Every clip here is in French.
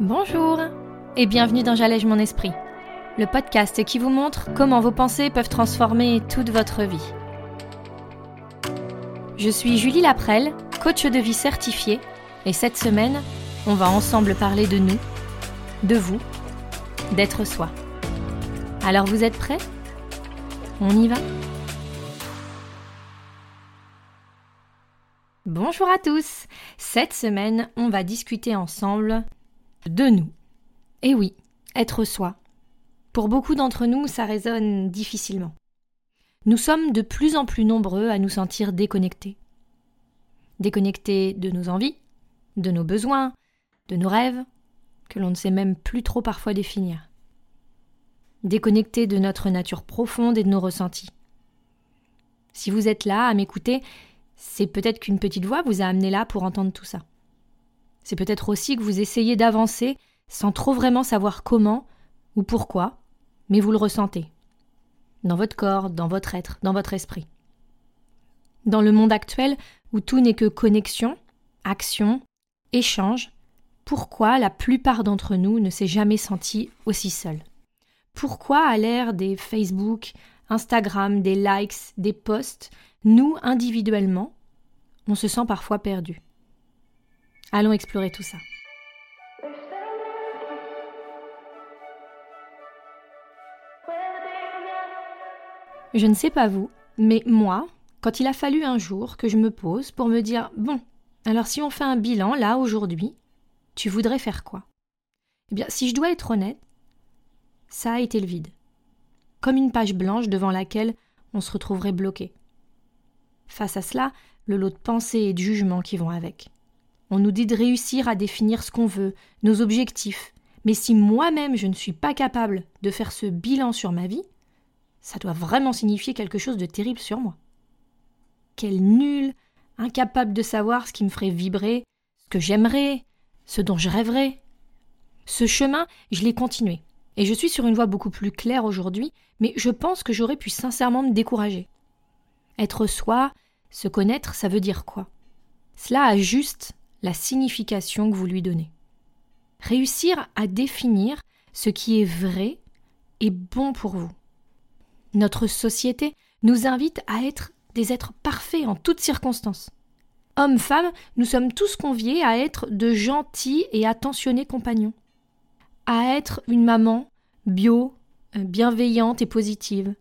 Bonjour et bienvenue dans J'allège mon esprit, le podcast qui vous montre comment vos pensées peuvent transformer toute votre vie. Je suis Julie Laprelle, coach de vie certifiée, et cette semaine, on va ensemble parler de nous, de vous, d'être soi. Alors vous êtes prêts? On y va? Bonjour à tous Cette semaine, on va discuter ensemble de nous. Et oui, être soi. Pour beaucoup d'entre nous, ça résonne difficilement. Nous sommes de plus en plus nombreux à nous sentir déconnectés. Déconnectés de nos envies, de nos besoins, de nos rêves, que l'on ne sait même plus trop parfois définir. Déconnectés de notre nature profonde et de nos ressentis. Si vous êtes là à m'écouter, c'est peut-être qu'une petite voix vous a amené là pour entendre tout ça. C'est peut-être aussi que vous essayez d'avancer sans trop vraiment savoir comment ou pourquoi, mais vous le ressentez. Dans votre corps, dans votre être, dans votre esprit. Dans le monde actuel, où tout n'est que connexion, action, échange, pourquoi la plupart d'entre nous ne s'est jamais senti aussi seul? Pourquoi, à l'ère des Facebook, Instagram, des likes, des posts, nous, individuellement, on se sent parfois perdu? Allons explorer tout ça. Je ne sais pas vous, mais moi, quand il a fallu un jour que je me pose pour me dire Bon, alors si on fait un bilan là aujourd'hui, tu voudrais faire quoi? Eh bien, si je dois être honnête, ça a été le vide. Comme une page blanche devant laquelle on se retrouverait bloqué. Face à cela, le lot de pensées et de jugements qui vont avec. On nous dit de réussir à définir ce qu'on veut, nos objectifs. Mais si moi-même je ne suis pas capable de faire ce bilan sur ma vie, ça doit vraiment signifier quelque chose de terrible sur moi. Quel nul, incapable de savoir ce qui me ferait vibrer, ce que j'aimerais, ce dont je rêverais. Ce chemin, je l'ai continué. Et je suis sur une voie beaucoup plus claire aujourd'hui, mais je pense que j'aurais pu sincèrement me décourager. Être soi, se connaître, ça veut dire quoi? Cela a juste la signification que vous lui donnez. Réussir à définir ce qui est vrai et bon pour vous. Notre société nous invite à être des êtres parfaits en toutes circonstances. Hommes, femmes, nous sommes tous conviés à être de gentils et attentionnés compagnons, à être une maman bio, euh, bienveillante et positive,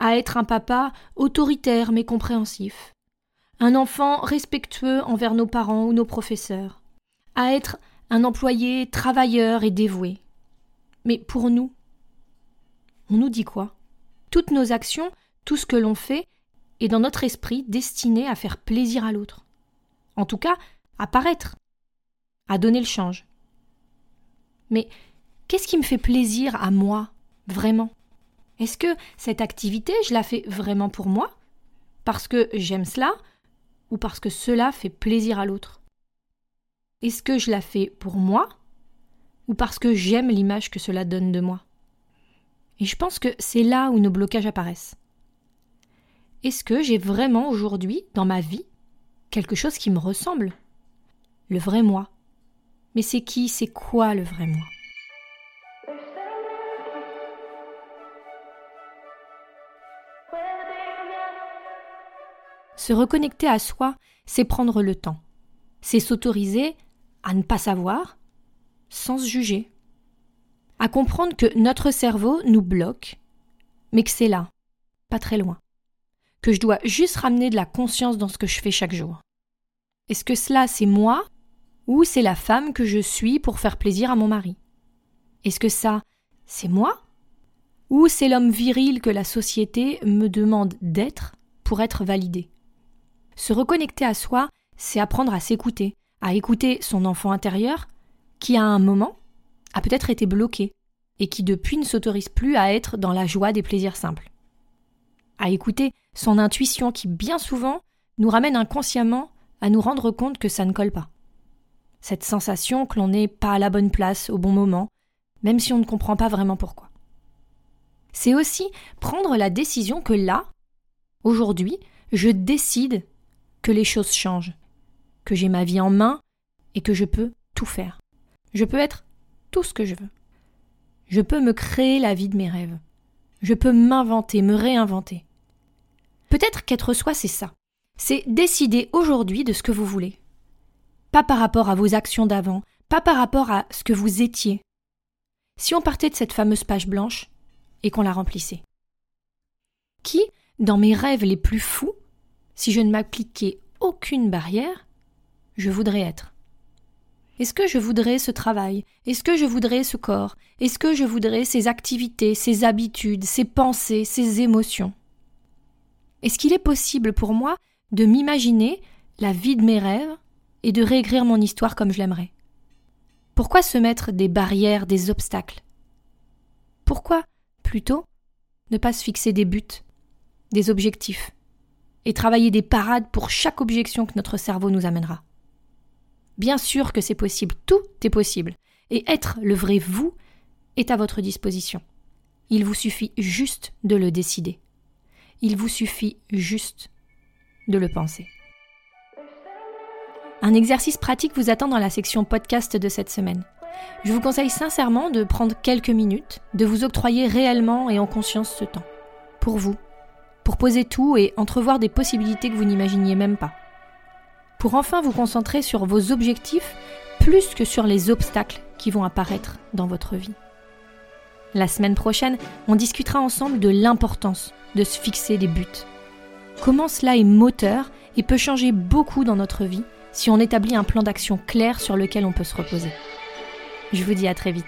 à être un papa autoritaire mais compréhensif, un enfant respectueux envers nos parents ou nos professeurs, à être un employé travailleur et dévoué. Mais pour nous, on nous dit quoi? Toutes nos actions, tout ce que l'on fait, est dans notre esprit destiné à faire plaisir à l'autre. En tout cas, à paraître, à donner le change. Mais qu'est-ce qui me fait plaisir à moi, vraiment? Est-ce que cette activité, je la fais vraiment pour moi? Parce que j'aime cela ou parce que cela fait plaisir à l'autre Est-ce que je la fais pour moi ou parce que j'aime l'image que cela donne de moi? Et je pense que c'est là où nos blocages apparaissent. Est-ce que j'ai vraiment aujourd'hui, dans ma vie, quelque chose qui me ressemble? Le vrai moi. Mais c'est qui, c'est quoi le vrai moi? Se reconnecter à soi, c'est prendre le temps. C'est s'autoriser à ne pas savoir sans se juger. À comprendre que notre cerveau nous bloque, mais que c'est là, pas très loin. Que je dois juste ramener de la conscience dans ce que je fais chaque jour. Est-ce que cela c'est moi ou c'est la femme que je suis pour faire plaisir à mon mari? Est-ce que ça c'est moi ou c'est l'homme viril que la société me demande d'être pour être validé? Se reconnecter à soi, c'est apprendre à s'écouter, à écouter son enfant intérieur qui, à un moment, a peut-être été bloqué et qui depuis ne s'autorise plus à être dans la joie des plaisirs simples. À écouter son intuition qui, bien souvent, nous ramène inconsciemment à nous rendre compte que ça ne colle pas. Cette sensation que l'on n'est pas à la bonne place au bon moment, même si on ne comprend pas vraiment pourquoi. C'est aussi prendre la décision que là, aujourd'hui, je décide que les choses changent, que j'ai ma vie en main et que je peux tout faire. Je peux être tout ce que je veux. Je peux me créer la vie de mes rêves. Je peux m'inventer, me réinventer. Peut-être qu'être soi, c'est ça. C'est décider aujourd'hui de ce que vous voulez. Pas par rapport à vos actions d'avant, pas par rapport à ce que vous étiez. Si on partait de cette fameuse page blanche et qu'on la remplissait. Qui, dans mes rêves les plus fous, si je ne m'appliquais aucune barrière, je voudrais être. Est-ce que je voudrais ce travail? Est-ce que je voudrais ce corps? Est-ce que je voudrais ces activités, ces habitudes, ces pensées, ces émotions? Est-ce qu'il est possible pour moi de m'imaginer la vie de mes rêves et de réécrire mon histoire comme je l'aimerais? Pourquoi se mettre des barrières, des obstacles? Pourquoi, plutôt, ne pas se fixer des buts, des objectifs, et travailler des parades pour chaque objection que notre cerveau nous amènera. Bien sûr que c'est possible, tout est possible, et être le vrai vous est à votre disposition. Il vous suffit juste de le décider. Il vous suffit juste de le penser. Un exercice pratique vous attend dans la section podcast de cette semaine. Je vous conseille sincèrement de prendre quelques minutes, de vous octroyer réellement et en conscience ce temps. Pour vous, pour poser tout et entrevoir des possibilités que vous n'imaginiez même pas. Pour enfin vous concentrer sur vos objectifs plus que sur les obstacles qui vont apparaître dans votre vie. La semaine prochaine, on discutera ensemble de l'importance de se fixer des buts. Comment cela est moteur et peut changer beaucoup dans notre vie si on établit un plan d'action clair sur lequel on peut se reposer. Je vous dis à très vite.